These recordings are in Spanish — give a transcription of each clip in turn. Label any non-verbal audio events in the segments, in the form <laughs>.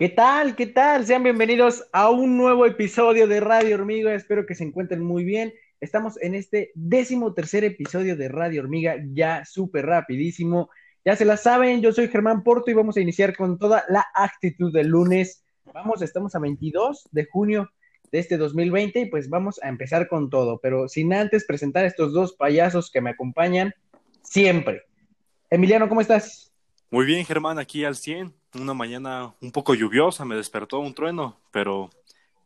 ¿Qué tal? ¿Qué tal? Sean bienvenidos a un nuevo episodio de Radio Hormiga. Espero que se encuentren muy bien. Estamos en este décimo tercer episodio de Radio Hormiga, ya súper rapidísimo. Ya se la saben, yo soy Germán Porto y vamos a iniciar con toda la actitud del lunes. Vamos, estamos a 22 de junio de este 2020 y pues vamos a empezar con todo, pero sin antes presentar estos dos payasos que me acompañan siempre. Emiliano, ¿cómo estás? Muy bien, Germán, aquí al 100. Una mañana un poco lluviosa, me despertó un trueno, pero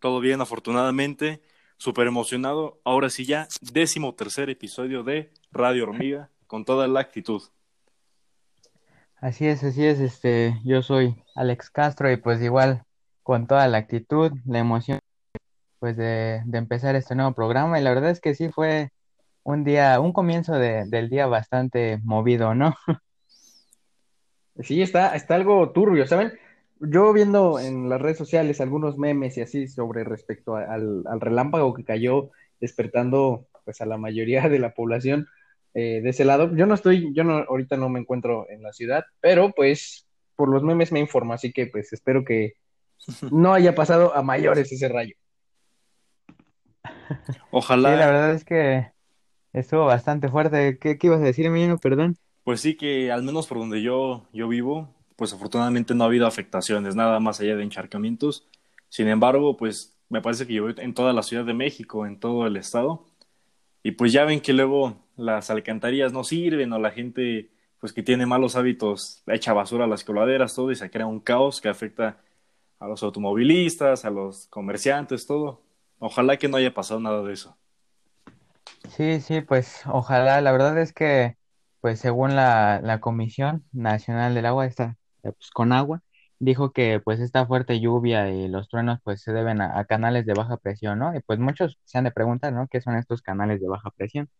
todo bien, afortunadamente. Súper emocionado. Ahora sí ya, décimo tercer episodio de Radio Hormiga, con toda la actitud. Así es, así es, este, yo soy Alex Castro y pues igual con toda la actitud, la emoción pues de, de empezar este nuevo programa y la verdad es que sí fue un día, un comienzo de- del día bastante movido, ¿no? <laughs> Sí, está, está algo turbio, ¿saben? Yo viendo en las redes sociales algunos memes y así sobre respecto a- al, al relámpago que cayó despertando pues a la mayoría de la población eh, de ese lado. Yo no estoy, yo no, ahorita no me encuentro en la ciudad, pero pues por los memes me informo, así que pues espero que <laughs> no haya pasado a mayores ese rayo. Sí, Ojalá, la verdad es que estuvo bastante fuerte. ¿Qué, qué ibas a decir, Emiliano? Perdón. Pues sí que al menos por donde yo, yo vivo, pues afortunadamente no ha habido afectaciones, nada más allá de encharcamientos. Sin embargo, pues me parece que llovió en toda la Ciudad de México, en todo el estado. Y pues ya ven que luego las alcantarillas no sirven o la gente pues que tiene malos hábitos echa basura a las coladeras, todo y se crea un caos que afecta a los automovilistas, a los comerciantes, todo. Ojalá que no haya pasado nada de eso. Sí, sí, pues ojalá. La verdad es que, pues según la, la Comisión Nacional del Agua, está pues, con agua, dijo que pues esta fuerte lluvia y los truenos pues se deben a, canales de baja presión, ¿no? Y pues muchos se han de preguntar, ¿no? ¿Qué son estos canales de baja presión?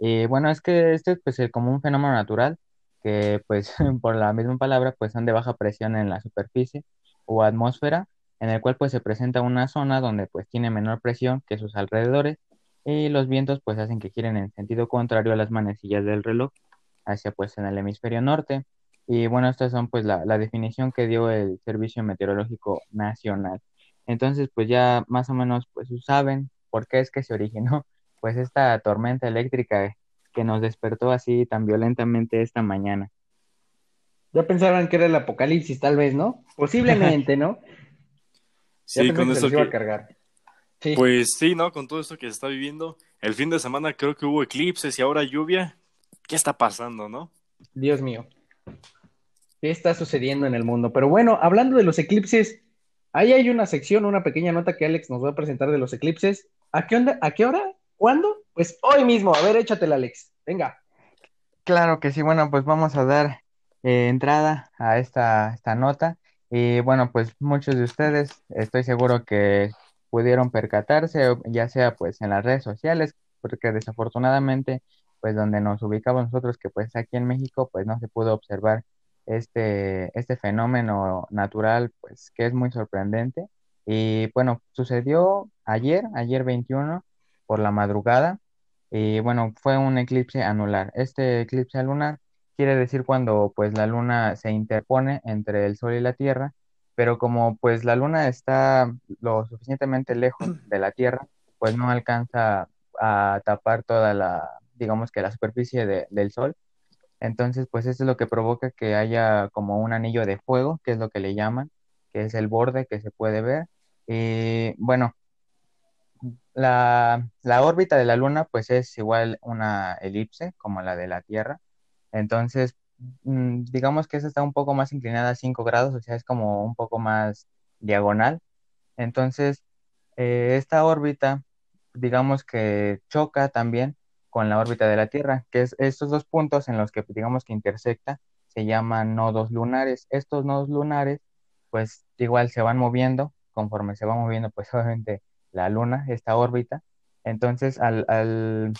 Y bueno, es que este es pues como un fenómeno natural que pues <laughs> por la misma palabra pues son de baja presión en la superficie o atmósfera, en el cual pues se presenta una zona donde pues tiene menor presión que sus alrededores y los vientos pues hacen que giren en sentido contrario a las manecillas del reloj hacia pues en el hemisferio norte. Y bueno, estas son pues la, la definición que dio el Servicio Meteorológico Nacional. Entonces pues ya más o menos pues saben por qué es que se originó <laughs> pues esta tormenta eléctrica que nos despertó así tan violentamente esta mañana. Ya pensaban que era el apocalipsis, tal vez, ¿no? Posiblemente, ¿no? <laughs> Ya Sí, pensé con que los iba a que, cargar. Sí. pues sí, ¿no? Con todo esto que se está viviendo, el fin de semana creo que hubo eclipses y ahora lluvia. ¿Qué está pasando, no? Dios mío. ¿Qué está sucediendo en el mundo? Pero bueno, hablando de los eclipses, ahí hay una sección, una pequeña nota que Alex nos va a presentar de los eclipses. ¿A qué onda? ¿A qué hora? ¿Cuándo? Pues hoy mismo. A ver, échatela, Alex. Venga. Claro que sí, bueno, pues vamos a dar eh, entrada a esta, esta nota. Y bueno, pues muchos de ustedes estoy seguro que pudieron percatarse, ya sea pues en las redes sociales, porque desafortunadamente pues donde nos ubicamos nosotros, que pues aquí en México pues no se pudo observar este, este fenómeno natural pues que es muy sorprendente. Y bueno, sucedió ayer, ayer 21 por la madrugada. Y bueno, fue un eclipse anular. Este eclipse lunar quiere decir cuando pues la luna se interpone entre el sol y la tierra, pero como pues la luna está lo suficientemente lejos <clears throat> de la tierra, pues no alcanza a tapar toda la, digamos que la superficie de- del sol. Entonces, pues eso es lo que provoca que haya como un anillo de fuego, que es lo que le llaman, que es el borde que se puede ver. Y bueno, la, la órbita de la Luna pues es igual una elipse como la de la Tierra. Entonces, mm, digamos que esa está un poco más inclinada a 5 grados, o sea, es como un poco más diagonal. Entonces, eh, esta órbita, digamos que choca también con la órbita de la Tierra, que es estos dos puntos en los que digamos que intersecta, se llaman nodos lunares. Estos nodos lunares, pues igual se van moviendo, conforme se va moviendo, pues <laughs> obviamente la Luna, esta órbita. Entonces, al, al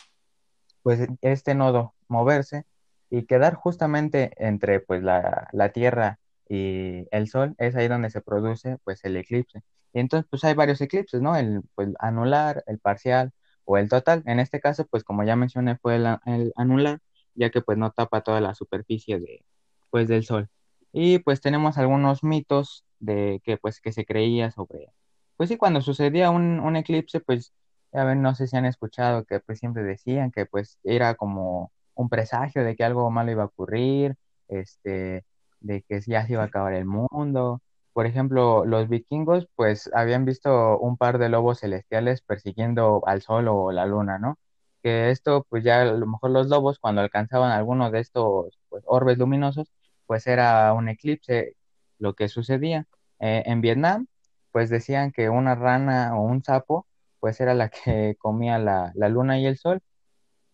pues este nodo moverse, y quedar justamente entre pues la, la Tierra y el Sol es ahí donde se produce pues el eclipse. Y entonces pues hay varios eclipses, ¿no? El pues, anular, el parcial o el total. En este caso pues como ya mencioné fue el, el anular, ya que pues no tapa toda la superficie de pues del Sol. Y pues tenemos algunos mitos de que pues que se creía sobre, pues sí, cuando sucedía un, un eclipse, pues ya ven, no sé si han escuchado que pues siempre decían que pues era como un presagio de que algo malo iba a ocurrir, este, de que ya se iba a acabar el mundo. Por ejemplo, los vikingos pues habían visto un par de lobos celestiales persiguiendo al sol o la luna, ¿no? Que esto pues ya a lo mejor los lobos cuando alcanzaban alguno de estos pues, orbes luminosos pues era un eclipse lo que sucedía. Eh, en Vietnam pues decían que una rana o un sapo pues era la que <laughs> comía la, la luna y el sol.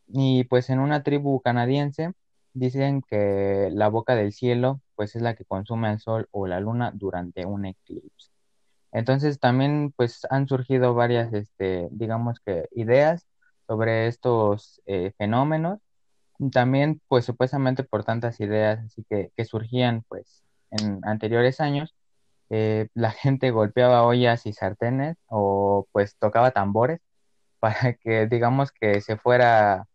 Y pues en una tribu canadiense dicen que la boca del cielo pues es la que consume el sol o la luna durante un eclipse. Entonces también pues han surgido varias, este, digamos que ideas sobre estos eh, fenómenos. También pues supuestamente por tantas ideas así que, que surgían pues en anteriores años, eh, la <laughs> gente golpeaba ollas y sartenes o pues tocaba tambores para que digamos que se fuera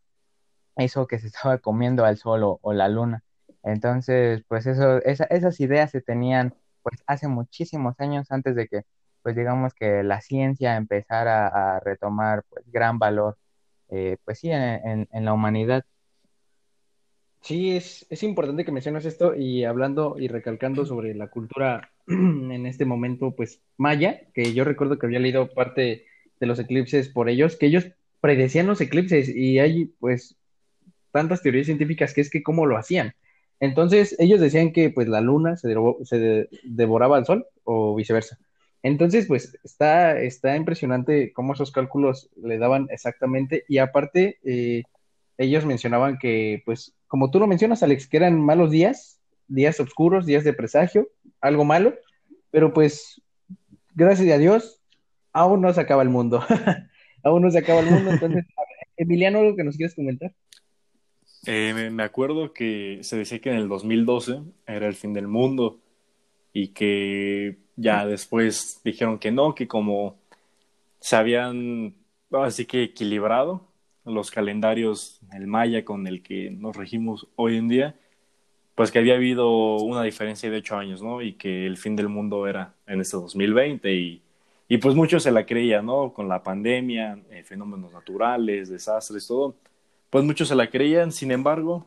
eso que se <laughs> estaba comiendo al sol o, la luna. Entonces, pues eso, esa- esas ideas se tenían pues hace muchísimos años antes de que pues digamos que la ciencia empezara a retomar pues gran valor eh, pues sí en, la humanidad. Sí, es, es importante que menciones esto y hablando y recalcando sobre la cultura <clears throat> en este momento, pues maya, que yo recuerdo que había leído parte de los eclipses por ellos, que ellos predecían los eclipses y hay pues tantas teorías científicas que es que cómo lo hacían. Entonces, ellos decían que pues la luna se, se de- devoraba al sol o viceversa. Entonces, pues está, está impresionante cómo esos cálculos le daban exactamente y aparte eh, ellos mencionaban que pues como tú lo mencionas, Alex, que eran malos días, días oscuros, días de presagio, algo malo, pero pues gracias a Dios aún no se acaba el mundo. <laughs> aún no se acaba el mundo, entonces, <laughs> Emiliano, ¿algo que nos quieres comentar? Eh, me, acuerdo que se decía que en el 2012 era el fin del mundo y que ya después dijeron que no, que como se habían así que equilibrado los calendarios, el maya con el que nos regimos hoy en día, pues que había habido una diferencia de ocho años, ¿no? Y que el fin del mundo era en este 2020 y, y pues muchos se la creían, ¿no? Con la pandemia, eh, fenómenos naturales, desastres, todo, pues muchos se la creían, sin embargo,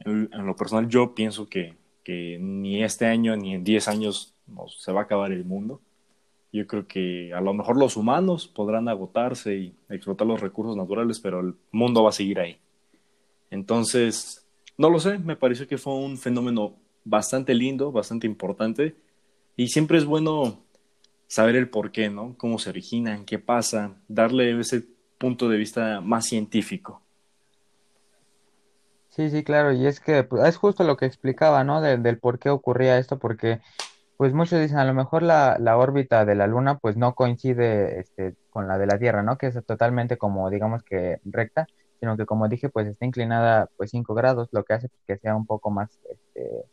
en, lo personal yo pienso que, que ni este año ni en 10 años se va a acabar el mundo. Yo creo que a lo mejor los humanos podrán agotarse y explotar los recursos naturales, pero el mundo va a seguir ahí. Entonces, no lo sé, me pareció que fue un fenómeno bastante lindo, bastante importante, y siempre es bueno saber el por qué, ¿no? Cómo se originan, qué pasa, darle ese punto de vista más científico. Sí, sí, claro, y es que pues, es justo lo que explicaba, ¿no? Del, por qué ocurría esto, porque pues muchos dicen, a lo mejor la, la órbita de la Luna pues no coincide este, con la de la Tierra, ¿no? Que es totalmente como, digamos que recta, sino que como dije, pues está inclinada pues 5 grados, lo que hace que sea un poco más este,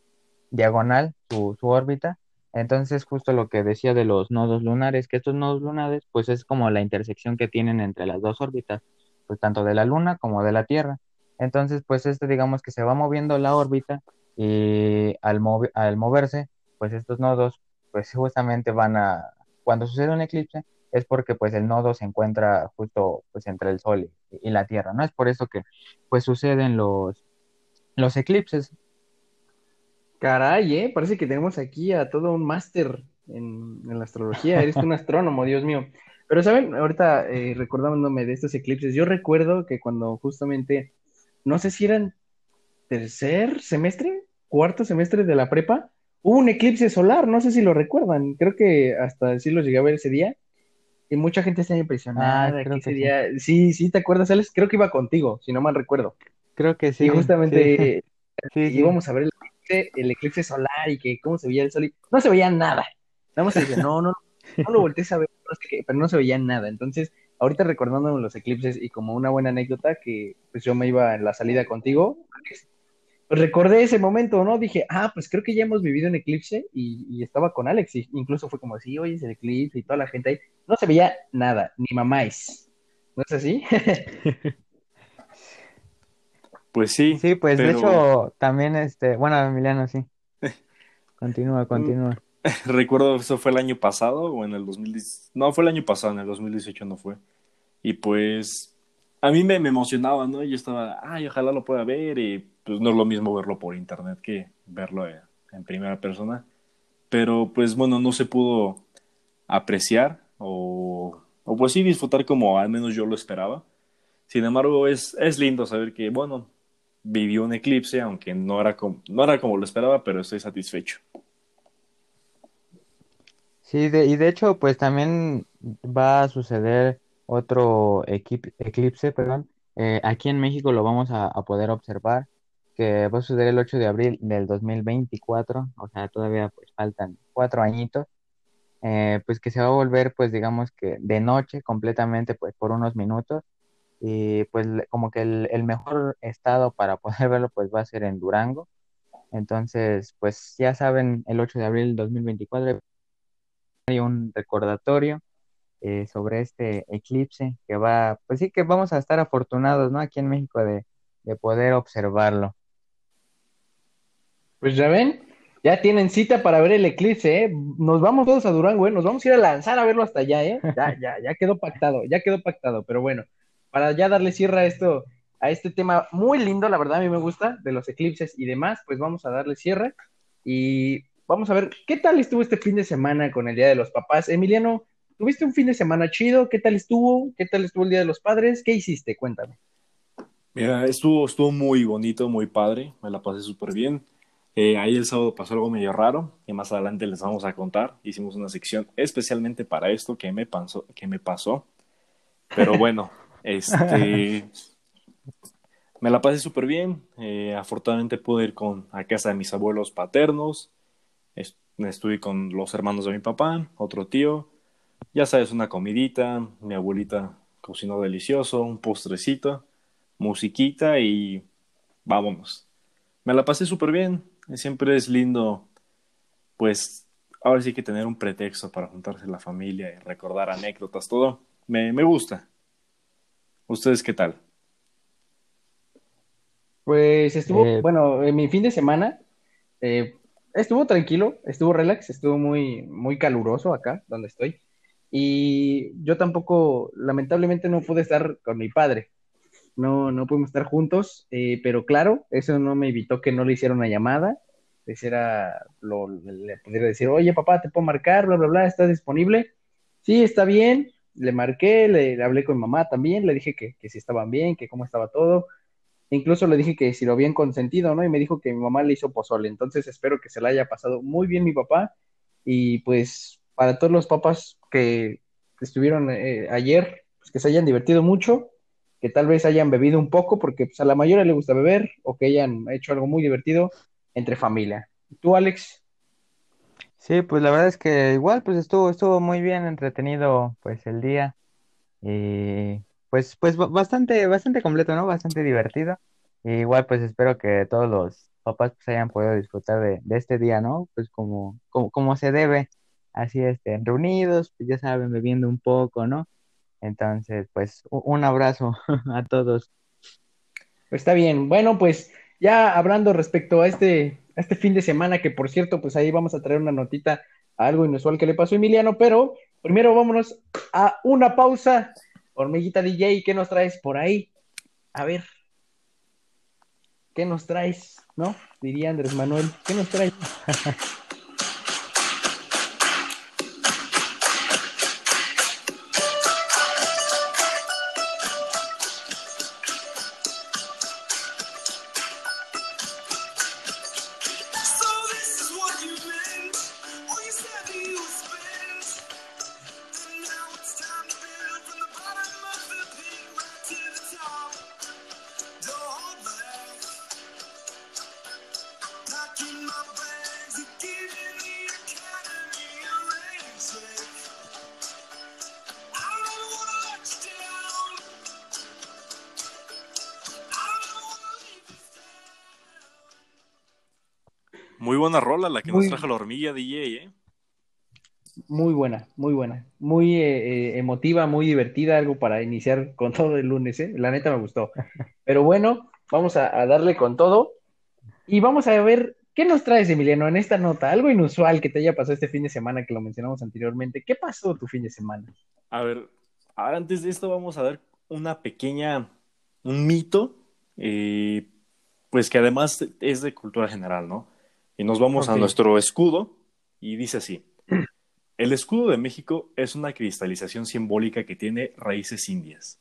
diagonal su, su órbita. Entonces, justo lo que decía de los nodos lunares, que estos nodos lunares pues es como la intersección que tienen entre las dos órbitas, pues tanto de la Luna como de la Tierra. Entonces, pues este digamos que se va moviendo la órbita y al, movi- al moverse, pues estos nodos, pues justamente van a, cuando sucede un eclipse, es porque pues el nodo se encuentra justo pues entre el Sol y, y la Tierra, ¿no? Es por eso que pues suceden los, los eclipses. Caray, ¿eh? Parece que tenemos aquí a todo un máster en, en la astrología. Eres un <laughs> astrónomo, Dios mío. Pero, ¿saben? Ahorita eh, recordándome de estos eclipses, yo recuerdo que cuando justamente, no sé si eran tercer semestre, cuarto semestre de la prepa, hubo un eclipse solar, no sé si lo recuerdan. Creo que hasta sí lo llegué a ver ese día. Y mucha gente está impresionada Ah, creo que sí. día. Sí, sí, ¿te acuerdas, Alex? Creo que iba contigo, si no mal recuerdo. Creo que sí. y justamente <laughs> sí, sí. íbamos a ver el eclipse, el eclipse solar y que cómo se veía el sol y no se veía nada. Nada más se no, no, no lo voltees a ver, no sé qué, pero no se veía nada. Entonces, ahorita recordándome los eclipses y como una buena anécdota que pues yo me iba en la salida contigo, pues recordé ese momento, ¿no? Dije, ah, pues creo que ya hemos vivido un eclipse y, y estaba con Alex, y incluso fue como, sí, oye, es el eclipse y toda la gente ahí. No se veía nada, ni mamáis. ¿No es así? <laughs> Pues sí, Sí, pues de hecho también este, bueno, Emiliano, sí. <laughs> Continúa, continúa. <laughs> recuerdo eso fue el año pasado o en el 2010. No, fue el año pasado, en el 2018 no fue. Y pues a mí me, me emocionaba, ¿no? Yo estaba, ay, ojalá lo pueda ver y pues no es lo mismo verlo por internet que verlo en, en primera persona. Pero pues bueno, no se pudo apreciar o, o pues sí disfrutar como al menos yo lo esperaba. Sin embargo, es, es lindo saber que, bueno, vivió un eclipse, aunque no era como, no era como lo esperaba, pero estoy satisfecho. Sí, y de hecho, pues también va a suceder otro eclipse, perdón. Eh, aquí en México lo vamos a, poder observar, que va a suceder el 8 de abril del 2024, o sea, todavía pues faltan cuatro añitos, eh, pues que se va a volver, pues digamos que de noche completamente, pues por unos minutos, y pues como que el, el mejor estado para <laughs> poder verlo, pues va a ser en Durango. Entonces, pues ya saben, el 8 de abril del 2024 hay un recordatorio eh, sobre este eclipse que va, pues sí que vamos a estar afortunados, ¿no? Aquí en México de, de poder observarlo. Pues ya ven, ya tienen cita para ver el eclipse, ¿eh? Nos vamos todos a Durango, ¿eh? Nos vamos a ir a lanzar a verlo hasta allá, ¿eh? Ya, ya, ya quedó pactado, ya quedó pactado, pero bueno, para ya darle cierre a esto, a este tema muy lindo, la verdad a mí me gusta, de los eclipses y demás, pues vamos a darle cierre y vamos a ver qué tal estuvo este fin de semana con el Día de los Papás. Emiliano, ¿tuviste un fin de semana chido? ¿Qué tal estuvo? ¿Qué tal estuvo el Día de los Padres? ¿Qué hiciste? Cuéntame. Mira, estuvo, estuvo muy bonito, muy padre, me la pasé súper bien. Eh, ahí el sábado pasó algo medio raro, que más adelante les vamos a contar. Hicimos una sección especialmente para esto que me pasó, que me pasó. Pero <laughs> bueno, este, me la pasé súper bien. Eh, afortunadamente pude ir con, a casa de mis abuelos paternos. Est- Estuve con los hermanos de mi papá, otro tío. Ya sabes, una comidita. Mi abuelita cocinó delicioso, un postrecito, musiquita y vámonos. Me la pasé súper bien. Siempre es lindo, pues, ahora sí que tener un pretexto para juntarse la familia y recordar anécdotas, todo. Me, me gusta. ¿Ustedes qué tal? Pues estuvo, Eh, bueno, en mi fin de semana eh, estuvo tranquilo, estuvo relax, estuvo muy, muy caluroso acá donde estoy. Y yo tampoco, lamentablemente, no pude estar con mi padre. No, no pudimos estar juntos, eh, pero claro, eso no me evitó que no le hiciera una llamada. Le hiciera, lo, le pudiera decir, oye, papá, te puedo marcar, bla, bla, bla, ¿estás disponible? Sí, está bien. Le marqué, le, le hablé con mamá también, le dije que, que si estaban bien, que cómo estaba todo. Incluso le dije que si lo habían consentido, ¿no? Y me dijo que mi mamá le hizo pozole. Entonces espero que se la haya pasado muy bien mi papá. Y pues para todos los papás que estuvieron eh, ayer, pues que se hayan divertido mucho, que tal vez hayan bebido un poco, porque pues a la mayoría le gusta beber, o que hayan hecho algo muy divertido entre familia. ¿Tú, Alex? sí, pues la verdad es que igual, pues estuvo, estuvo muy bien entretenido, pues el día. Y pues, pues ba- bastante, bastante completo, ¿no? Bastante divertido. Y igual, pues espero que todos los papás pues hayan podido disfrutar de, este día, ¿no? Pues como, como, se debe, así este, reunidos, pues ya saben, bebiendo un poco, ¿no? Entonces, pues un abrazo <laughs> a todos. Está bien. Bueno, pues ya hablando respecto a este, a este fin de semana, que por cierto, pues ahí vamos a traer una notita a algo inusual que le pasó a Emiliano, pero primero vámonos a una pausa. Hormiguita DJ, ¿qué nos traes por ahí? A ver, ¿qué nos traes? ¿No? Diría Andrés Manuel, ¿qué nos traes? <laughs> Muy buena rola la que Muy- nos trajo la hormiga DJ, ¿eh? Muy buena, muy buena. Muy eh, eh, emotiva, muy divertida, algo para iniciar con todo el lunes, ¿eh? La neta me gustó. <laughs> Pero bueno, vamos a, a darle con todo y vamos a ver qué nos traes, Emiliano, en esta nota. Algo inusual que te haya pasado este fin de semana que lo mencionamos anteriormente. ¿Qué pasó tu fin de semana? A ver, ahora antes de esto vamos a ver una pequeña, un mito, eh, pues que además es de cultura general, ¿no? Y nos vamos a nuestro escudo y dice así. El escudo de México es una cristalización simbólica que tiene raíces indias.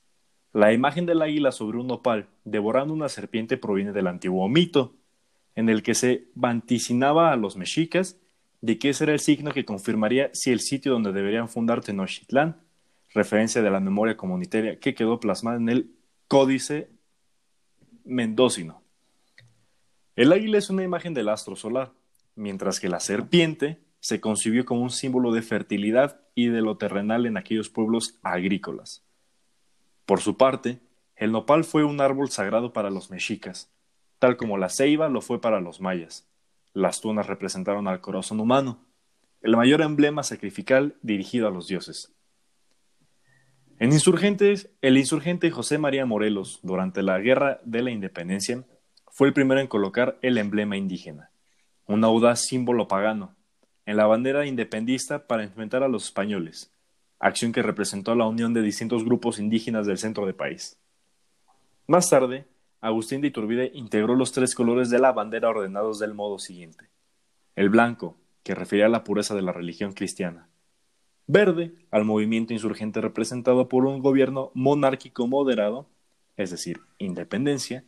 La imagen del águila sobre un nopal devorando una serpiente proviene del antiguo mito, en el que se vaticinaba a los mexicas de que ese era el signo que confirmaría si el sitio donde deberían fundar Tenochtitlán, referencia de la memoria comunitaria que quedó plasmada en el Códice Mendocino. El águila es una imagen del astro solar, mientras que la serpiente se concibió como un símbolo de fertilidad y de lo terrenal en aquellos pueblos agrícolas. Por su parte, el nopal fue un árbol sagrado para los mexicas, tal como la ceiba lo fue para los mayas. Las tunas representaron al corazón humano, el mayor emblema sacrificial dirigido a los dioses. En Insurgentes, el insurgente José María Morelos, durante la Guerra de la Independencia, fue el primero en colocar el emblema indígena, un audaz símbolo pagano, en la bandera independista para enfrentar a los españoles, acción que representó la unión de distintos grupos indígenas del centro del país. Más tarde, Agustín de Iturbide integró los tres colores de la bandera ordenados del modo siguiente. El blanco, que refería a la pureza de la religión cristiana. Verde, al movimiento insurgente representado por un gobierno monárquico moderado, es decir, independencia,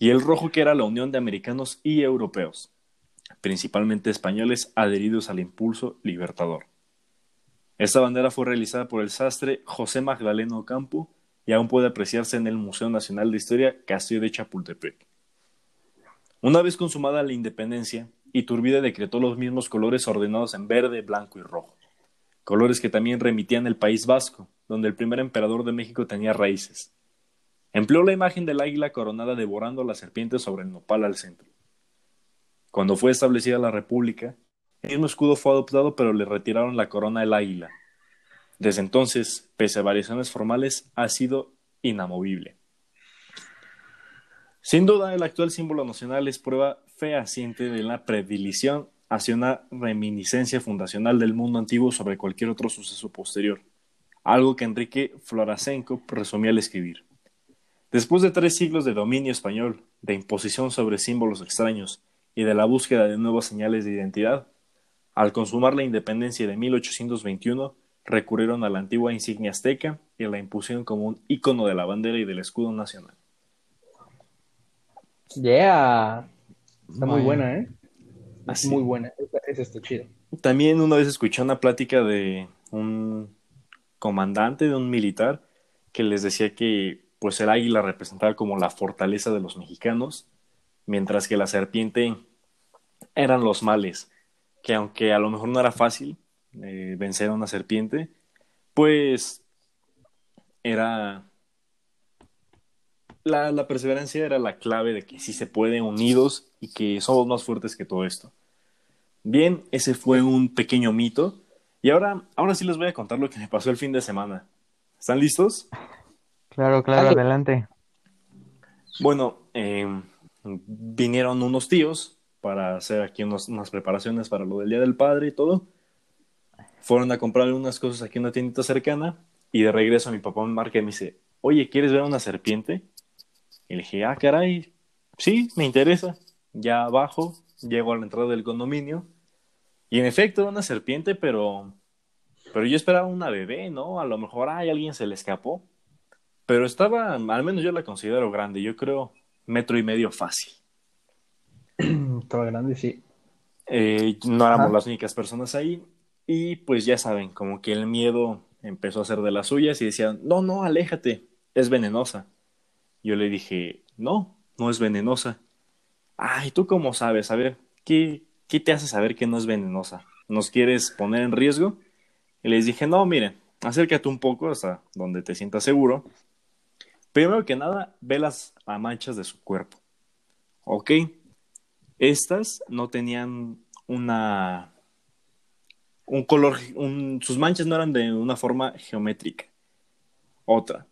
y el rojo que era la unión de americanos y europeos, principalmente españoles adheridos al impulso libertador. Esta bandera fue realizada por el sastre José Magdaleno Ocampo y aún puede apreciarse en el Museo Nacional de Historia Castillo de Chapultepec. Una vez consumada la independencia, Iturbide decretó los mismos colores ordenados en verde, blanco y rojo, colores que también remitían el País Vasco, donde el primer emperador de México tenía raíces. Empleó la imagen del águila coronada devorando a la serpiente sobre el nopal al centro. Cuando fue establecida la República, el mismo escudo fue adoptado, pero le retiraron la corona del águila. Desde entonces, pese a variaciones formales, ha sido inamovible. Sin duda, el actual símbolo nacional es prueba fehaciente de la predilección hacia una reminiscencia fundacional del mundo antiguo sobre cualquier otro suceso posterior, algo que Enrique Florasenko resumía al escribir. Después de tres siglos de dominio español, de imposición sobre símbolos extraños y de la búsqueda de nuevas señales de identidad, al consumar la independencia de 1821, recurrieron a la antigua insignia azteca y la impusieron como un ícono de la bandera y del escudo nacional. Yeah. Está muy buena, ¿eh? Así. Muy buena. Esa, esa está chida. También una vez escuché una plática de un comandante, de un militar, que les decía que pues el águila representaba como la fortaleza de los mexicanos, mientras que la serpiente eran los males, que aunque a lo mejor no era fácil eh, vencer a una serpiente, pues era la, perseverancia era la clave de que sí se puede unidos y que somos más fuertes que todo esto. Bien, ese fue un pequeño mito. Y ahora, ahora sí les voy a contar lo que me pasó el fin de semana. ¿Están listos? Claro, claro, adelante. Bueno, eh, vinieron unos tíos para hacer aquí unos- unas preparaciones para lo del Día del Padre y todo. Fueron a comprar unas cosas aquí en una tiendita cercana y de regreso mi papá me marca y me dice, oye, ¿quieres ver una serpiente? Y le dije, ah, caray, sí, me interesa. Ya bajo, llego a la entrada del condominio y en efecto era una serpiente, pero, pero yo esperaba una bebé, ¿no? A lo mejor, ay, alguien se le escapó. Pero estaba, al menos yo la considero grande, yo creo metro y medio fácil. <clears throat> Estaba grande, sí. Eh, no éramos Ajá. las únicas personas ahí y pues ya saben, como que el miedo empezó a hacer de las suyas y decían, no, no, aléjate, es venenosa. Yo le dije, no, no es venenosa. Ay, ¿tú cómo sabes? A ver, ¿qué, qué te hace saber que no es venenosa? ¿Nos quieres poner en riesgo? Y les dije, no, miren, acércate un poco hasta donde te sientas seguro. Primero que nada, ve las manchas de su cuerpo. ¿Ok? Estas no tenían una un color, un- sus manchas no eran de una forma geométrica. Otra,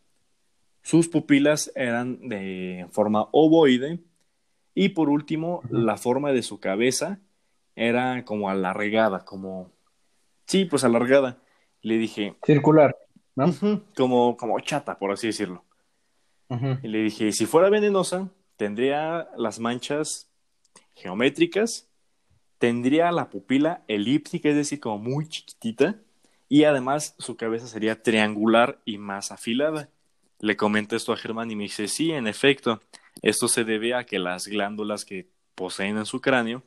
sus pupilas eran de forma ovoide y por último, la forma de su cabeza era como alargada, como sí, pues alargada. Le dije, Circular, como como chata, por así decirlo. Y le dije, si fuera venenosa, tendría las manchas geométricas, tendría la pupila elíptica, es decir, como muy chiquitita, y además su cabeza sería triangular y más afilada. Le comenté esto a Germán y me dice, sí, en efecto, esto se debe a que las glándulas que poseen en su cráneo,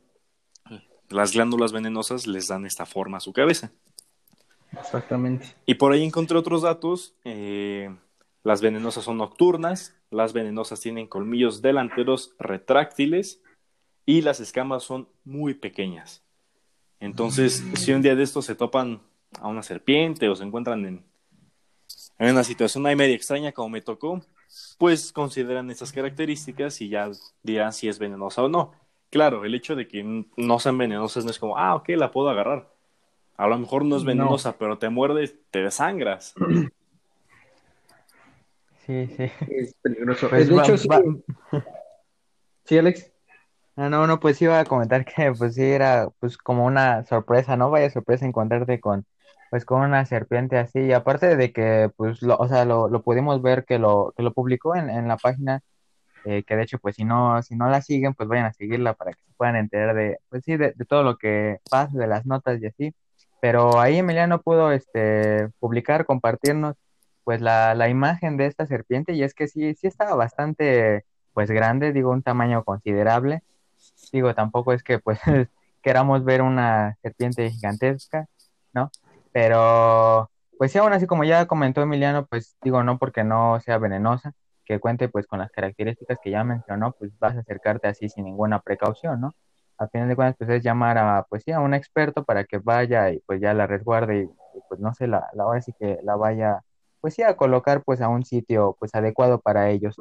las glándulas venenosas les dan esta forma a su cabeza. Exactamente. Y por ahí encontré otros datos. eh, las venenosas son nocturnas, las venenosas tienen colmillos delanteros retráctiles y las escamas son muy pequeñas. Entonces, si un día de estos se topan a una serpiente o se encuentran en, en una situación ahí media extraña como me tocó, pues consideran esas características y ya dirán si es venenosa o no. Claro, el hecho de que no sean venenosas no es como, ah, ok, la puedo agarrar. A lo mejor no es No. venenosa, pero te muerde, te desangras. <clears throat> Sí, sí. Es peligroso. Pues de va- hecho, sí, va- sí, Alex. Ah, no, no, pues iba a comentar que pues sí era pues como una sorpresa, ¿no? Vaya sorpresa encontrarte con pues con una serpiente así. Y aparte de que pues lo, o sea, lo, lo pudimos ver que lo, que lo publicó en, en la página, eh, que de hecho pues si no, si no la siguen, pues vayan a seguirla para que se puedan enterar de, pues sí, de, de todo lo que pasa, de las notas y así. Pero ahí Emiliano pudo este publicar, compartirnos pues la, la imagen de esta serpiente, y es que sí, sí estaba bastante pues grande, digo, un tamaño considerable. Digo, tampoco es que pues <laughs> queramos ver una serpiente gigantesca, ¿no? Pero pues sí, aún así como ya comentó Emiliano, pues digo, no porque no sea venenosa, que cuente pues con las características que ya mencionó, pues vas a acercarte así sin ninguna precaución, ¿no? A final de cuentas, pues es llamar a, pues sí, a un experto para que vaya y pues ya la resguarde y, pues no sé, la, la ahora sí que la vaya, pues sí, a colocar pues a un sitio pues adecuado para ellos.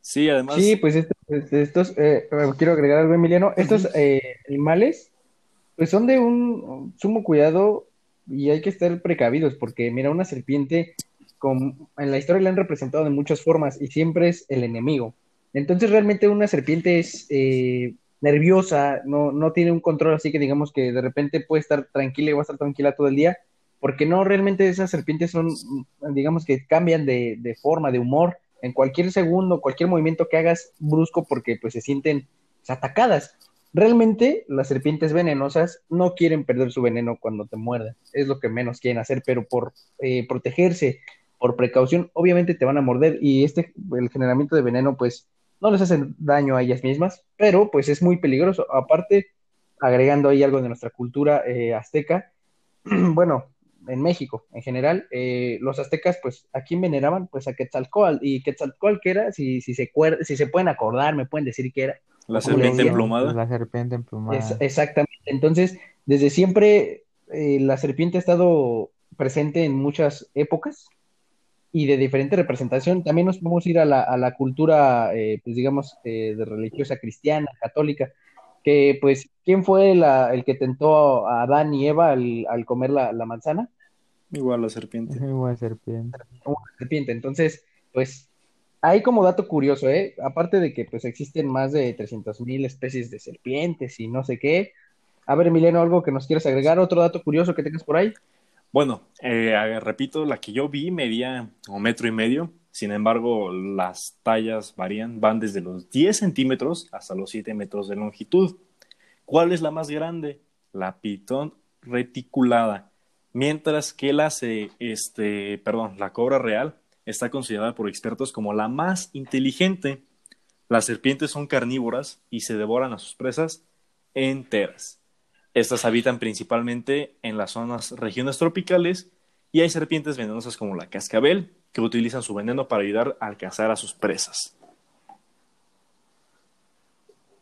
Sí, además, Sí, pues esto- pues, estos, eh, eh, quiero agregar algo, Emiliano. Estos eh, animales, pues son de un sumo cuidado y hay que estar precavidos porque, mira, una serpiente, con, en la historia la han representado de muchas formas y siempre es el enemigo. Entonces, realmente una serpiente es eh, nerviosa, no, no tiene un control así que digamos que de repente puede estar tranquila y va a estar tranquila todo el día, porque no, realmente esas serpientes son, digamos que cambian de, de forma, de humor en cualquier segundo, cualquier movimiento que hagas brusco porque pues se sienten pues, atacadas. Realmente las serpientes venenosas no quieren perder su veneno cuando te muerden, es lo que menos quieren hacer, pero por eh, protegerse, por precaución, obviamente te van a morder y este, el generamiento de veneno pues no les hace daño a ellas mismas, pero pues es muy peligroso. Aparte, agregando ahí algo de nuestra cultura eh, azteca, <clears throat> bueno, en México en general, eh, los aztecas, pues, ¿a quién veneraban? Pues a Quetzalcóatl. ¿Y Quetzalcóatl qué era? Si, si, se, cuer- si se pueden acordar, me pueden decir qué era. la ¿cómo le serpiente emplumada. La serpiente emplumada. Es- exactamente. Entonces, desde siempre eh, la serpiente ha estado presente en muchas épocas y de diferente representación. También nos podemos ir a la, a la cultura, eh, pues digamos, eh, de religiosa cristiana, católica, que pues, ¿quién fue la- el que tentó a Adán y Eva al, al comer la, la manzana? Igual la serpiente. Igual serpiente. una serpiente. Entonces, pues, hay como dato curioso, ¿eh? Aparte de que, pues, existen más de 300 mil especies de serpientes y no sé qué. A ver, Emiliano, algo que nos quieras agregar, otro dato curioso que tengas por ahí. Bueno, eh, repito, la que yo vi medía un metro y medio. Sin embargo, las tallas varían, van desde los 10 centímetros hasta los 7 metros de longitud. ¿Cuál es la más grande? La pitón reticulada. Mientras que la, este, la cobra real está considerada por expertos como la más inteligente. Las serpientes son carnívoras y se devoran a sus presas enteras. Estas habitan principalmente en las zonas regiones tropicales y hay serpientes venenosas como la cascabel que utilizan su veneno para ayudar a cazar a sus presas.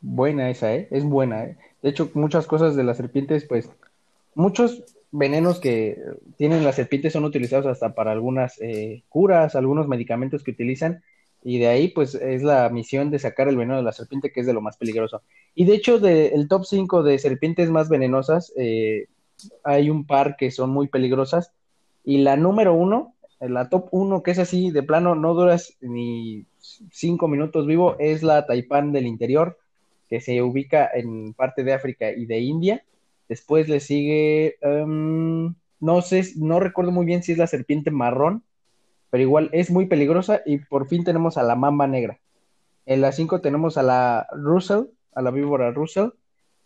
Buena esa, ¿eh? Es buena, ¿eh? De hecho, muchas cosas de las serpientes, pues, muchos venenos que tienen las serpientes son utilizados hasta para algunas eh, curas, algunos medicamentos que utilizan. Y de ahí, pues, es la misión de sacar el veneno de la serpiente, que es de lo más peligroso. Y de hecho, del top 5 de serpientes más venenosas, eh, hay un par que son muy peligrosas. Y la número uno, la top uno, que es así, de plano, no duras ni cinco minutos vivo, es la taipán del interior, que se ubica en parte de África y de India. Después le sigue, em, no sé, no recuerdo muy bien si es la serpiente marrón, pero igual es muy peligrosa. Y por fin tenemos a la mamba negra. En la 5 tenemos a la Russell, a la víbora Russell.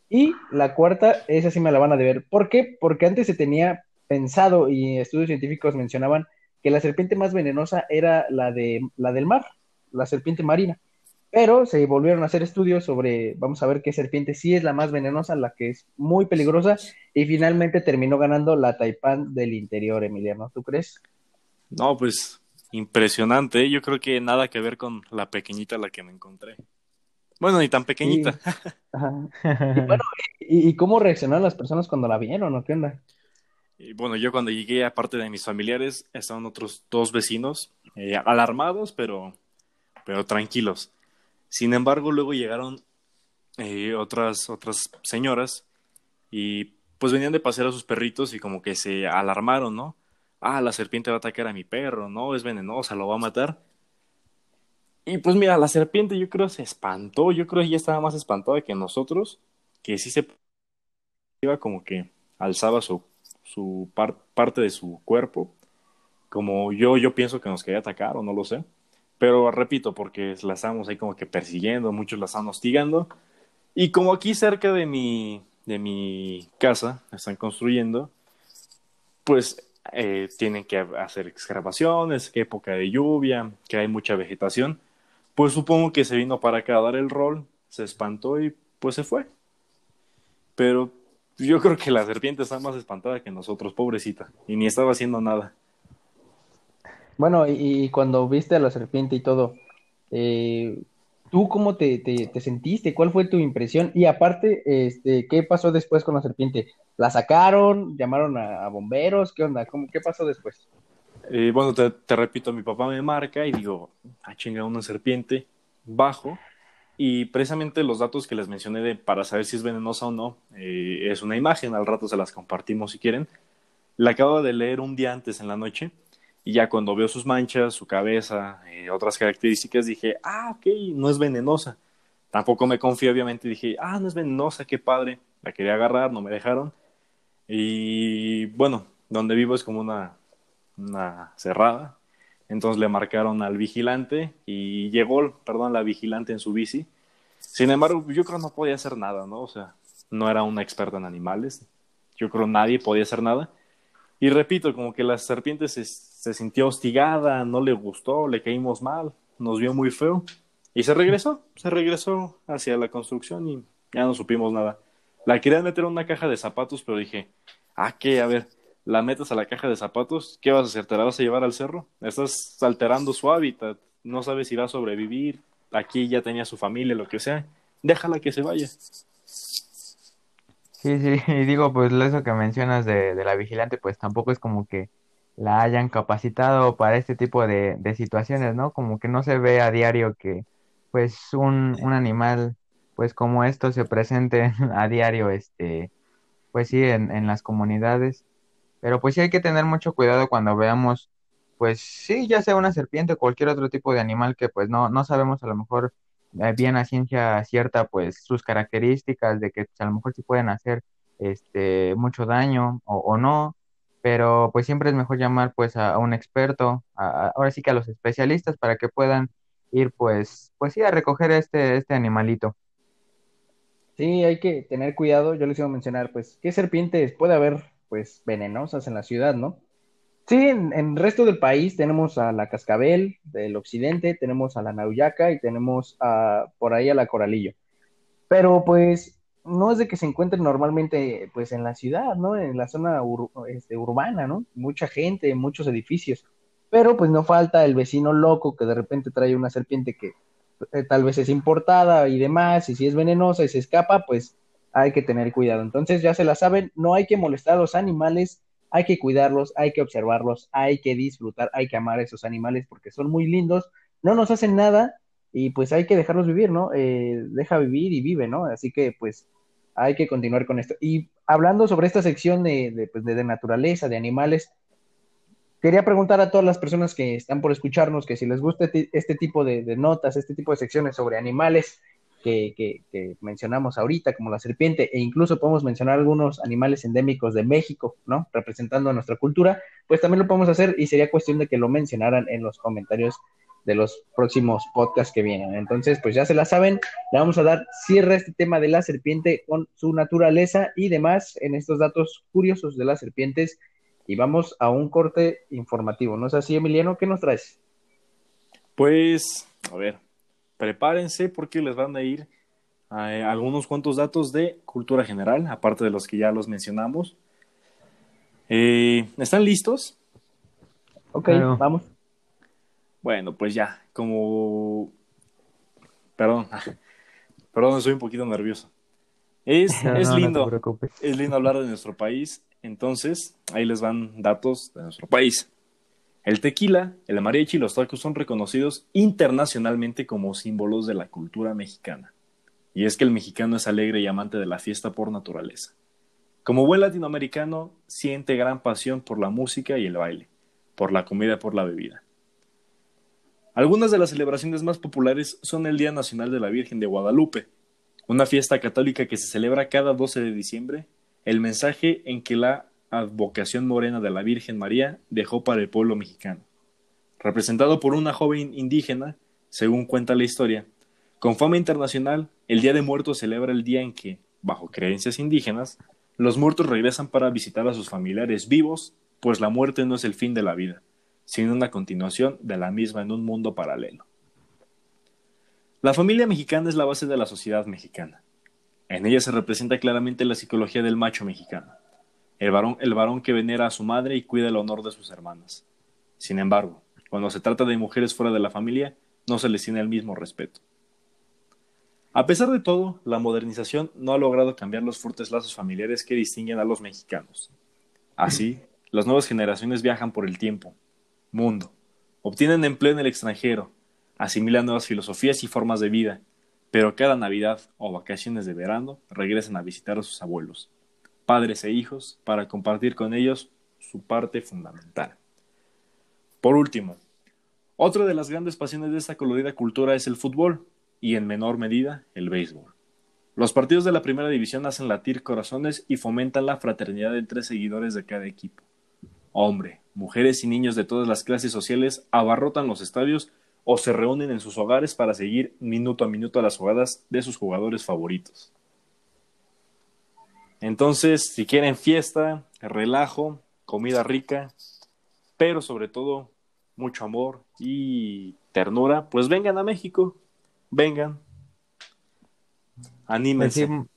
Y la cuarta, esa sí me la van a deber. ¿Por qué? Porque antes se tenía pensado y estudios científicos mencionaban que la serpiente más venenosa era la, de, la del mar, la serpiente marina. Pero se volvieron a hacer estudios sobre, vamos a ver qué serpiente sí es la más venenosa, la que es muy peligrosa, y finalmente terminó ganando la taipán del interior, Emiliano. ¿Tú crees? No, pues impresionante. ¿eh? Yo creo que nada que ver con la pequeñita a la que me encontré. Bueno, ni tan pequeñita. Sí. Y bueno, ¿y, y cómo reaccionaron las personas cuando la vieron o qué onda? Y bueno, yo cuando llegué, aparte de mis familiares, estaban otros dos vecinos, eh, alarmados, pero, pero tranquilos. Sin embargo, luego llegaron eh, otras, otras señoras y pues venían de pasear a sus perritos y como que se alarmaron, ¿no? Ah, la serpiente va a atacar a mi perro, ¿no? Es venenosa, lo va a matar. Y pues mira, la serpiente yo creo se espantó, yo creo que ella estaba más espantada que nosotros, que sí se iba como que alzaba su, su par parte de su cuerpo, como yo, yo pienso que nos quería atacar o no lo sé. Pero repito, porque la estamos ahí como que persiguiendo, muchos la están hostigando. Y como aquí cerca de mi, de mi casa están construyendo, pues eh, tienen que hacer excavaciones, época de lluvia, que hay mucha vegetación. Pues supongo que se vino para acá a dar el rol, se espantó y pues se fue. Pero yo creo que la serpiente está más espantada que nosotros, pobrecita, y ni estaba haciendo nada. Bueno, y, y cuando viste a la serpiente y todo, eh, ¿tú cómo te, te, te, sentiste? ¿Cuál fue tu impresión? Y aparte, este, ¿qué pasó después con la serpiente? ¿La sacaron? ¿Llamaron a, a bomberos? ¿Qué onda? ¿Cómo, ¿Qué pasó después? Eh, bueno, te, te, repito, mi papá me marca y digo, ah, chinga, una serpiente, bajo, y precisamente los datos que les mencioné para saber si es venenosa o no, eh, es una imagen, al rato se las compartimos si quieren. La acabo de leer un día antes en la noche y ya cuando veo sus manchas, su cabeza, eh, otras características, dije, ah, ok, no es venenosa. Tampoco me confié, obviamente, dije, ah, no es venenosa, qué padre. La quería agarrar, no me dejaron. Y bueno, donde vivo es como una, una cerrada. Entonces le marcaron al vigilante y llegó, perdón, la vigilante en su bici. Sin embargo, yo creo no podía hacer nada, ¿no? O sea, no era una experta en animales. Yo creo nadie podía hacer nada. Y repito, como que la serpiente se, sintió hostigada, no le gustó, le caímos mal, nos vio muy feo. Y se regresó, se regresó hacia la construcción y ya no supimos nada. La quería meter en una caja de zapatos, pero dije, ah, ¿qué? A ver, la metes a la caja de zapatos, ¿qué vas a hacer? ¿Te la vas a llevar al cerro? Estás alterando su hábitat, no sabes si va a sobrevivir, aquí ya tenía su familia, lo que sea, déjala que se vaya. Sí, sí, <laughs> y digo, pues eso que mencionas de, de la vigilante, pues tampoco es como que la hayan capacitado para este tipo de, de situaciones, ¿no? Como que no se ve a diario que pues un, un animal pues como esto se presente <laughs> a diario, este, pues sí, en, en las comunidades. Pero pues sí hay que tener mucho cuidado cuando veamos, pues sí, ya sea una serpiente o cualquier otro tipo de animal que pues no, no sabemos a lo mejor eh, bien a ciencia cierta pues sus características de que pues, a lo mejor sí pueden hacer este mucho daño o, no, pero pues siempre es mejor llamar pues a, un experto, a, ahora sí que a los especialistas para que puedan ir pues, pues sí a recoger este, este animalito. Sí, hay que tener cuidado, yo les iba a mencionar pues qué serpientes puede haber pues venenosas en la ciudad, ¿no? Sí, en, el resto del país tenemos a la cascabel del occidente, tenemos a la nauyaca y tenemos a, por ahí a la coralillo. Pero pues no es de que se encuentren normalmente pues en la ciudad, ¿no? En la zona este, urbana, ¿no? Mucha gente, muchos edificios. Pero pues no falta el vecino loco que de repente trae una serpiente que eh, tal vez es importada y demás, y si es venenosa y se escapa, pues hay que tener cuidado. Entonces ya se la saben, no hay que molestar a los animales, hay que cuidarlos, hay que observarlos, hay que disfrutar, hay que amar a esos animales porque son muy lindos, no nos hacen nada y pues hay que dejarlos vivir, ¿no? Eh, deja vivir y vive, ¿no? Así que pues hay que continuar con esto. Y hablando sobre esta sección de, de, pues, de, naturaleza, de animales, quería preguntar a todas las personas que están por escucharnos que si les gusta este, tipo de, notas, este tipo de secciones sobre animales que, que, que, mencionamos ahorita, como la serpiente, e incluso podemos mencionar algunos animales endémicos de México, ¿no? Representando a nuestra cultura, pues también lo podemos hacer y sería cuestión de que lo mencionaran en los comentarios de los próximos podcasts que vienen. Entonces, pues ya se la saben, le vamos a dar cierre a este tema de la serpiente con su naturaleza y demás en estos datos curiosos de las serpientes. Y vamos a un corte informativo. ¿No es así, Emiliano? ¿Qué nos traes? Pues, a ver, prepárense porque les van a ir eh, algunos cuantos datos de cultura general, aparte de los que ya los mencionamos. Eh, ¿Están listos? Ok, claro. vamos. Bueno, pues ya, como... Perdón, <laughs> perdón, soy un poquito nervioso. Es, <laughs> no, es lindo, no es lindo hablar de nuestro país, entonces ahí les van datos de nuestro país. El tequila, el mariachi y los tacos son reconocidos internacionalmente como símbolos de la cultura mexicana. Y es que el mexicano es alegre y amante de la fiesta por naturaleza. Como buen latinoamericano, siente gran pasión por la música y el baile, por la comida y por la bebida. Algunas de las celebraciones más populares son el Día Nacional de la Virgen de Guadalupe, una fiesta católica que se celebra cada 12 de diciembre, el mensaje en que la advocación morena de la Virgen María dejó para el pueblo mexicano. Representado por una joven indígena, según cuenta la historia, con fama internacional, el Día de Muertos celebra el día en que, bajo creencias indígenas, los muertos regresan para visitar a sus familiares vivos, pues la muerte no es el fin de la vida, sino una continuación de la misma en un mundo paralelo. La familia mexicana es la base de la sociedad mexicana. En ella se representa claramente la psicología del macho mexicano, el varón, el varón que venera a su madre y cuida el honor de sus hermanas. Sin embargo, cuando se trata de mujeres fuera de la familia, no se les tiene el mismo respeto. A pesar de todo, la modernización no ha logrado cambiar los fuertes lazos familiares que distinguen a los mexicanos. Así, las nuevas generaciones viajan por el tiempo, mundo, obtienen empleo en el extranjero, asimilan nuevas filosofías y formas de vida, pero cada Navidad o vacaciones de verano regresan a visitar a sus abuelos, padres e hijos, para compartir con ellos su parte fundamental. Por último, otra de las grandes pasiones de esta colorida cultura es el fútbol, y en menor medida el béisbol. Los partidos de la primera división hacen latir corazones y fomentan la fraternidad entre seguidores de cada equipo. Hombre, mujeres y niños de todas las clases sociales abarrotan los estadios o se reúnen en sus hogares para seguir minuto a minuto las jugadas de sus jugadores favoritos. Entonces, si quieren fiesta, relajo, comida rica, pero sobre todo mucho amor y ternura, pues vengan a México vengan, anímense. Pues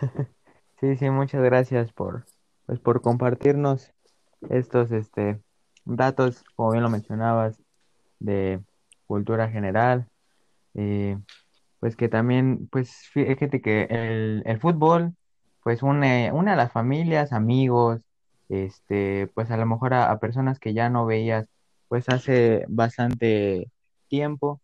<laughs> sí, sí, muchas gracias por, pues, por compartirnos estos este, datos, como bien lo mencionabas, de cultura general. Eh, pues que también, pues fíjate que el, el fútbol, pues une, une a las familias, amigos, este, pues a lo mejor a, personas que ya no veías, pues hace bastante tiempo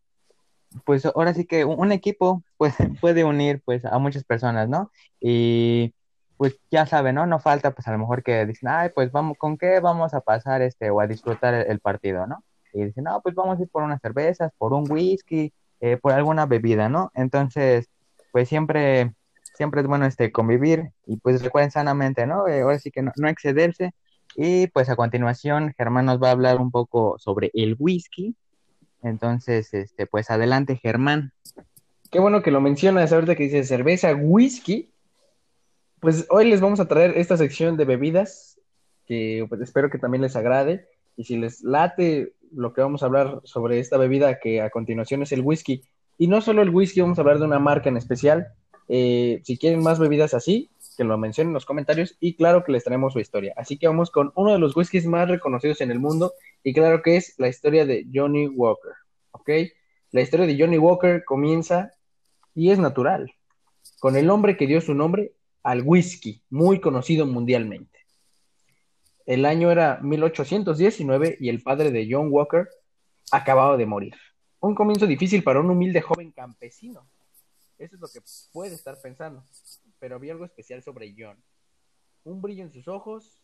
pues ahora sí que un equipo pues <laughs> puede unir pues a muchas personas, ¿no? Y pues ya saben, ¿no? No falta pues a lo mejor que dicen, ay, pues vamos, ¿con qué vamos a pasar este o a disfrutar el, partido, ¿no? Y dicen, no, pues vamos a ir por unas cervezas, por un whisky, eh, por alguna bebida, ¿no? Entonces, pues siempre, siempre es bueno este convivir y pues recuerden sanamente, ¿no? Eh, ahora sí que no, excederse. Y pues a continuación, Germán nos va a hablar un poco sobre el whisky entonces, este, pues adelante, Germán. Qué bueno que lo mencionas ahorita que dice cerveza, whisky. Pues hoy les vamos a traer esta sección de bebidas que pues, espero que también les agrade. Y si les late lo que vamos a hablar sobre esta bebida que a continuación es el whisky. Y no solo el whisky, vamos a hablar de una marca en especial. Eh, si quieren más bebidas así, que lo mencionen en los comentarios y claro que les traemos su historia. Así que vamos con uno de los whiskies más reconocidos en el mundo y claro que es la historia de Johnny Walker. ¿Ok? La historia de Johnny Walker comienza y es natural, con el hombre que dio su nombre al whisky, muy conocido mundialmente. El año era 1819 y el padre de John Walker acababa de morir. Un comienzo difícil para un humilde joven campesino. Eso es lo que puede estar pensando. Pero había algo especial sobre John. Un brillo en sus ojos,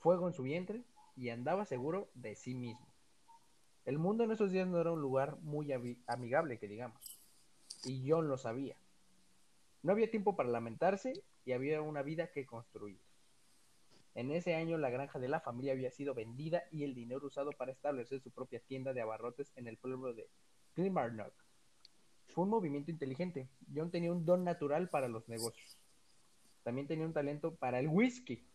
fuego en su vientre y andaba seguro de sí mismo. El mundo en esos días no era un lugar muy ami- amigable, que digamos. Y John lo sabía. No había tiempo para lamentarse y había una vida que construir. En ese año la granja de la familia había sido vendida y el dinero usado para establecer su propia tienda de abarrotes en el pueblo de Kilmarnock. Fue un movimiento inteligente. John tenía un don natural para los negocios. También tenía un talento para el whisky.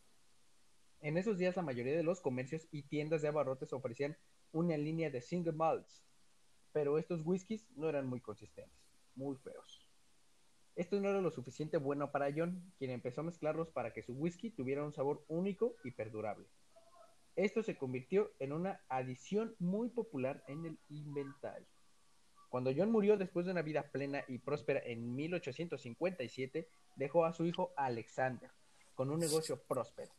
En esos días la mayoría de los comercios y tiendas de abarrotes ofrecían una línea de single malts, pero estos whiskies no eran muy consistentes, muy feos. Esto no era lo suficiente bueno para John, quien empezó a mezclarlos para que su whisky tuviera un sabor único y perdurable. Esto se convirtió en una adición muy popular en el inventario. Cuando John murió después de una vida plena y próspera en 1857, dejó a su hijo Alexander con un negocio próspero.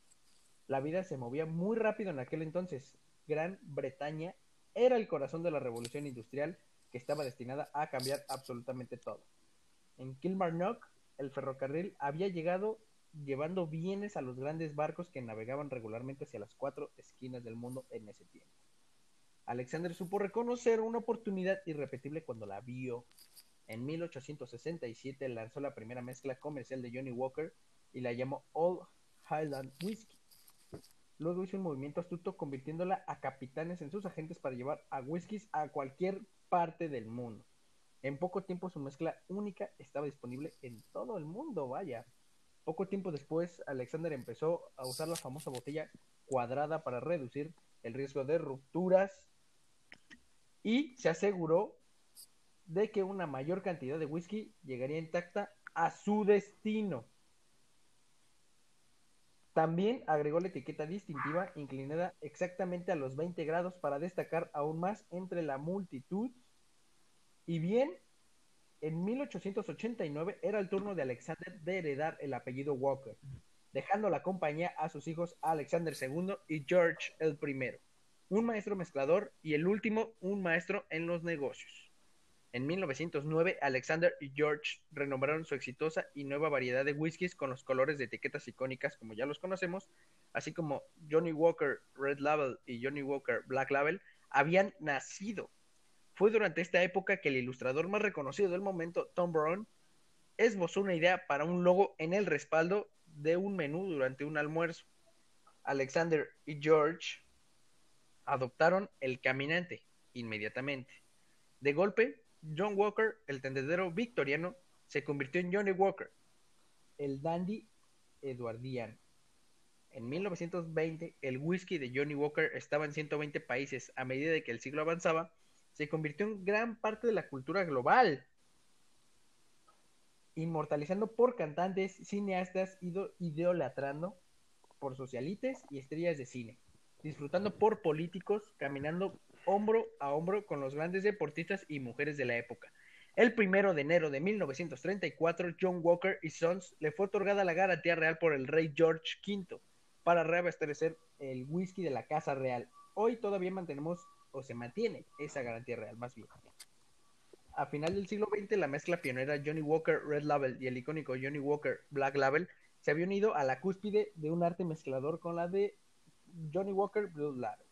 La vida se movía muy rápido en aquel entonces. Gran Bretaña era el corazón de la revolución industrial que estaba destinada a cambiar absolutamente todo. En Kilmarnock, el ferrocarril había llegado llevando bienes a los grandes barcos que navegaban regularmente hacia las cuatro esquinas del mundo en ese tiempo. Alexander supo reconocer una oportunidad irrepetible cuando la vio. En 1867 lanzó la primera mezcla comercial de Johnny Walker y la llamó Old Highland Whiskey. Luego hizo un movimiento astuto convirtiéndola a capitanes en sus agentes para llevar a whiskies a cualquier parte del mundo. En poco tiempo su mezcla única estaba disponible en todo el mundo, vaya. Poco tiempo después, Alexander empezó a usar la famosa botella cuadrada para reducir el riesgo de rupturas y se aseguró de que una mayor cantidad de whisky llegaría intacta a su destino. También agregó la etiqueta distintiva inclinada exactamente a los 20 grados para destacar aún más entre la multitud. Y bien, en 1889 era el turno de Alexander de heredar el apellido Walker, dejando la compañía a sus hijos Alexander II y George el I, un maestro mezclador y el último un maestro en los negocios. En 1909, Alexander y George renombraron su exitosa y nueva variedad de whiskies con los colores de etiquetas icónicas como ya los conocemos, así como Johnny Walker Red Label y Johnny Walker Black Label habían nacido. Fue durante esta época que el ilustrador más reconocido del momento, Tom Brown, esbozó una idea para un logo en el respaldo de un menú durante un almuerzo. Alexander y George adoptaron el caminante inmediatamente. De golpe, John Walker, el tendedero victoriano, se convirtió en Johnny Walker, el dandy eduardiano. En 1920, el whisky de Johnny Walker estaba en 120 países. A medida de que el siglo avanzaba, se convirtió en gran parte de la cultura global, inmortalizando por cantantes, cineastas, ido- idolatrando por socialites y estrellas de cine, disfrutando por políticos, caminando hombro a hombro con los grandes deportistas y mujeres de la época. El primero de enero de 1934, John Walker y Sons le fue otorgada la garantía real por el rey George V para reabastecer el whisky de la Casa Real. Hoy todavía mantenemos, o se mantiene, esa garantía real, más bien. A final del siglo XX, la mezcla pionera Johnny Walker Red Label y el icónico Johnny Walker Black Label se había unido a la cúspide de un arte mezclador con la de Johnny Walker Blue Label.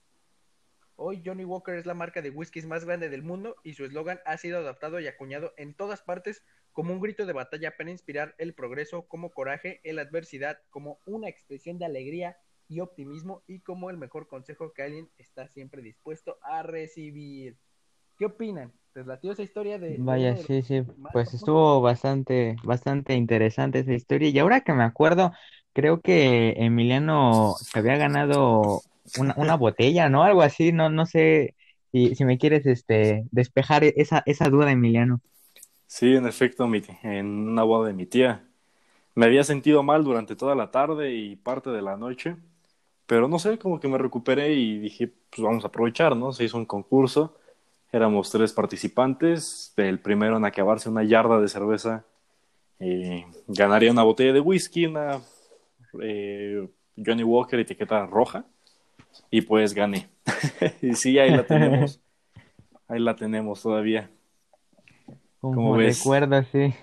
Hoy Johnny Walker es la marca de whiskies más grande del mundo y su eslogan ha sido adaptado y acuñado en todas partes como un grito de batalla para inspirar el progreso, como coraje en la adversidad, como una expresión de alegría y optimismo y como el mejor consejo que alguien está siempre dispuesto a recibir. ¿Qué opinan? ¿Les latió esa historia de... Vaya, sí, sí, pues estuvo bastante, bastante interesante esa historia. Y ahora que me acuerdo, creo que Emiliano se había ganado una, botella, ¿no? Algo así, no, no sé si, si me quieres este despejar esa, esa duda, Emiliano. Sí, en efecto, mi en una boda de mi tía. Me había sentido mal durante toda la tarde y parte de la noche, pero no sé, como que me recuperé y dije, pues vamos a aprovechar, ¿no? Se hizo un concurso, éramos tres participantes, el primero en acabarse una yarda de cerveza eh, ganaría una botella de whisky, una eh, Johnny Walker etiqueta roja, y pues gané. <laughs> y sí, ahí la tenemos. ahí la tenemos todavía. Como ¿Cómo ves? recuerdo, <laughs> sí.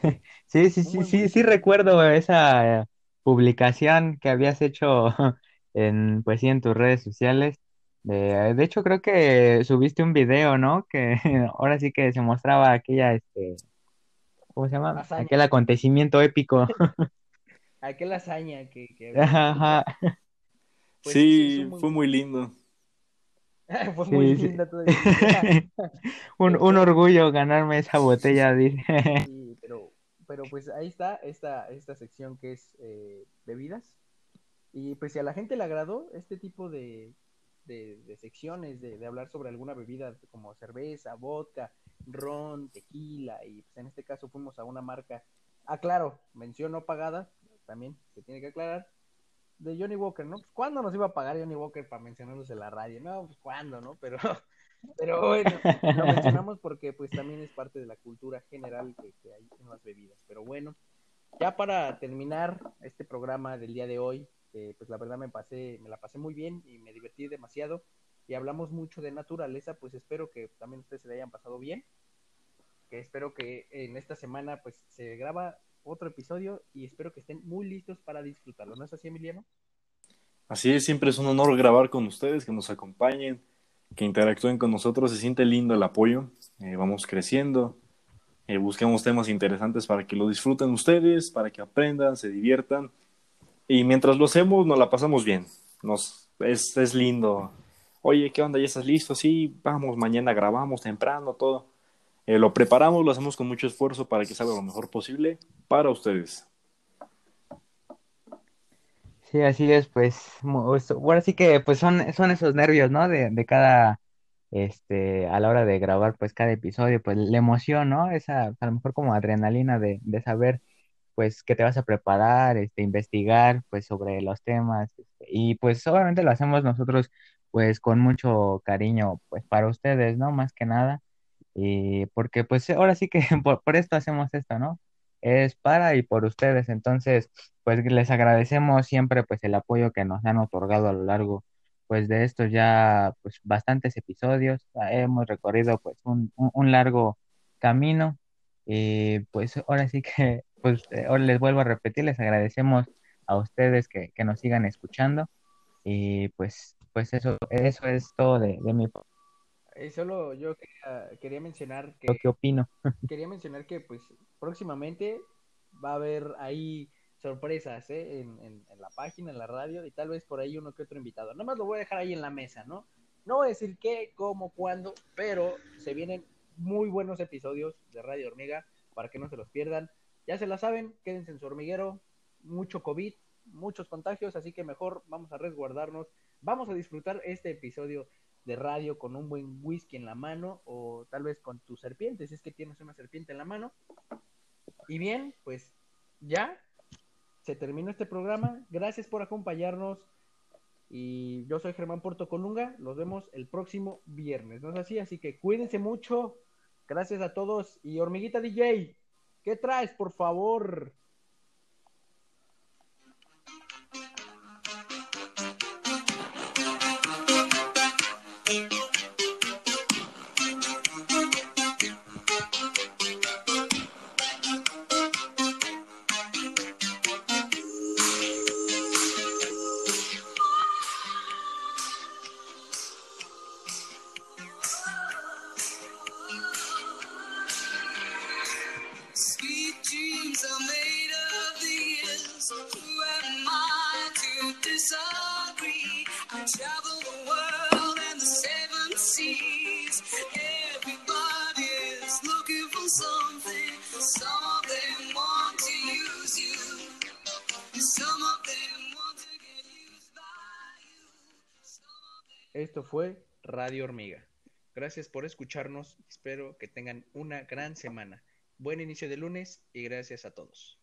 Sí, sí, sí, sí, sí recuerdo esa publicación que habías hecho <laughs> en, pues sí, en tus redes sociales. De, de hecho, creo que subiste un video, ¿no? Que ahora sí que se mostraba aquella, este, ¿cómo se llama? Aquel acontecimiento épico. Aquella hazaña que, que Ajá, ajá. <laughs> Pues sí, muy- fue muy lindo. <laughs> fue Sí, muy sí. linda todavía. <laughs> Un, un orgullo ganarme esa botella, dice. Sí, pero, pero pues ahí está esta, esta sección que es eh, bebidas. Y pues si a la gente le agradó este tipo de, de, de secciones, de, de hablar sobre alguna bebida como cerveza, vodka, ron, tequila, y pues en este caso fuimos a una marca, ah claro, mención no pagada, también se tiene que aclarar, de Johnny Walker, ¿no? Pues, ¿Cuándo nos iba a pagar Johnny Walker para mencionarnos en la radio? No, pues cuándo, ¿no? Pero, <laughs> pero bueno, lo mencionamos porque pues también es parte de la cultura general que, hay en las bebidas. Pero bueno, ya para terminar este programa del día de hoy, que pues la verdad me pasé, me la pasé muy bien y me divertí demasiado y hablamos mucho de naturaleza, pues espero que también ustedes se le hayan pasado bien. Que espero que en esta semana pues se graba otro episodio y espero que estén muy listos para disfrutarlo. ¿No es así, Emiliano? Así es, siempre es un honor grabar con ustedes, que nos acompañen, que interactúen con nosotros. Se siente lindo el apoyo. Eh, vamos creciendo. Eh, busquemos temas interesantes para que lo disfruten ustedes, para que aprendan, se diviertan. Y mientras lo hacemos, nos la pasamos bien. Nos, es, es lindo. Oye, ¿qué onda? ¿Ya estás listo? Sí, vamos, mañana grabamos temprano, todo. Eh, lo preparamos, lo hacemos con mucho esfuerzo para que salga lo mejor posible para ustedes. Sí, así es, pues, mu- es- ahora sí que, pues, son, son esos nervios, ¿no? De, de cada, este, a la hora de grabar, pues, cada episodio, pues, la emoción, ¿no? Esa, a lo mejor como adrenalina de, de saber, pues, que te vas a preparar, este, investigar, pues, sobre los temas, este, y, pues, obviamente lo hacemos nosotros, pues, con mucho cariño, pues, para ustedes, ¿no? Más que nada, y porque, pues, ahora sí que <laughs> por, por esto hacemos esto, ¿no? Es para y por ustedes, entonces pues les agradecemos siempre pues el apoyo que nos han otorgado a lo largo pues de estos ya pues bastantes episodios. Ah, Hemos recorrido pues un, un- un largo camino y pues ahora sí que <laughs> pues eh, ahora les vuelvo a repetir, les agradecemos a ustedes que, que nos sigan escuchando y pues pues eso eso es todo de, de mi parte, Eh, solo yo quería, quería mencionar que lo que opino. quería mencionar que pues próximamente va a haber ahí sorpresas ¿eh? en, en- en la página, en la radio y tal vez por ahí uno que otro invitado. Nada más lo voy a dejar ahí en la mesa, ¿no? No voy a decir qué, cómo, cuándo, pero se vienen muy buenos episodios de Radio Hormiga para que no se los pierdan. Ya se la saben, quédense en su hormiguero, mucho COVID, muchos contagios, así que mejor vamos a resguardarnos. Vamos a disfrutar este episodio de radio con un buen whisky en la mano o tal vez con tu serpiente, si es que tienes una serpiente en la mano. Y bien, pues ya se terminó este programa. Gracias por acompañarnos. Y yo soy Germán Porto Colunga. Los vemos el próximo viernes. ¿No es así? Así que cuídense mucho. Gracias a todos. Y Hormiguita DJ, ¿qué traes, por favor? Gracias por escucharnos. Espero que tengan una gran semana. Buen inicio de lunes y gracias a todos.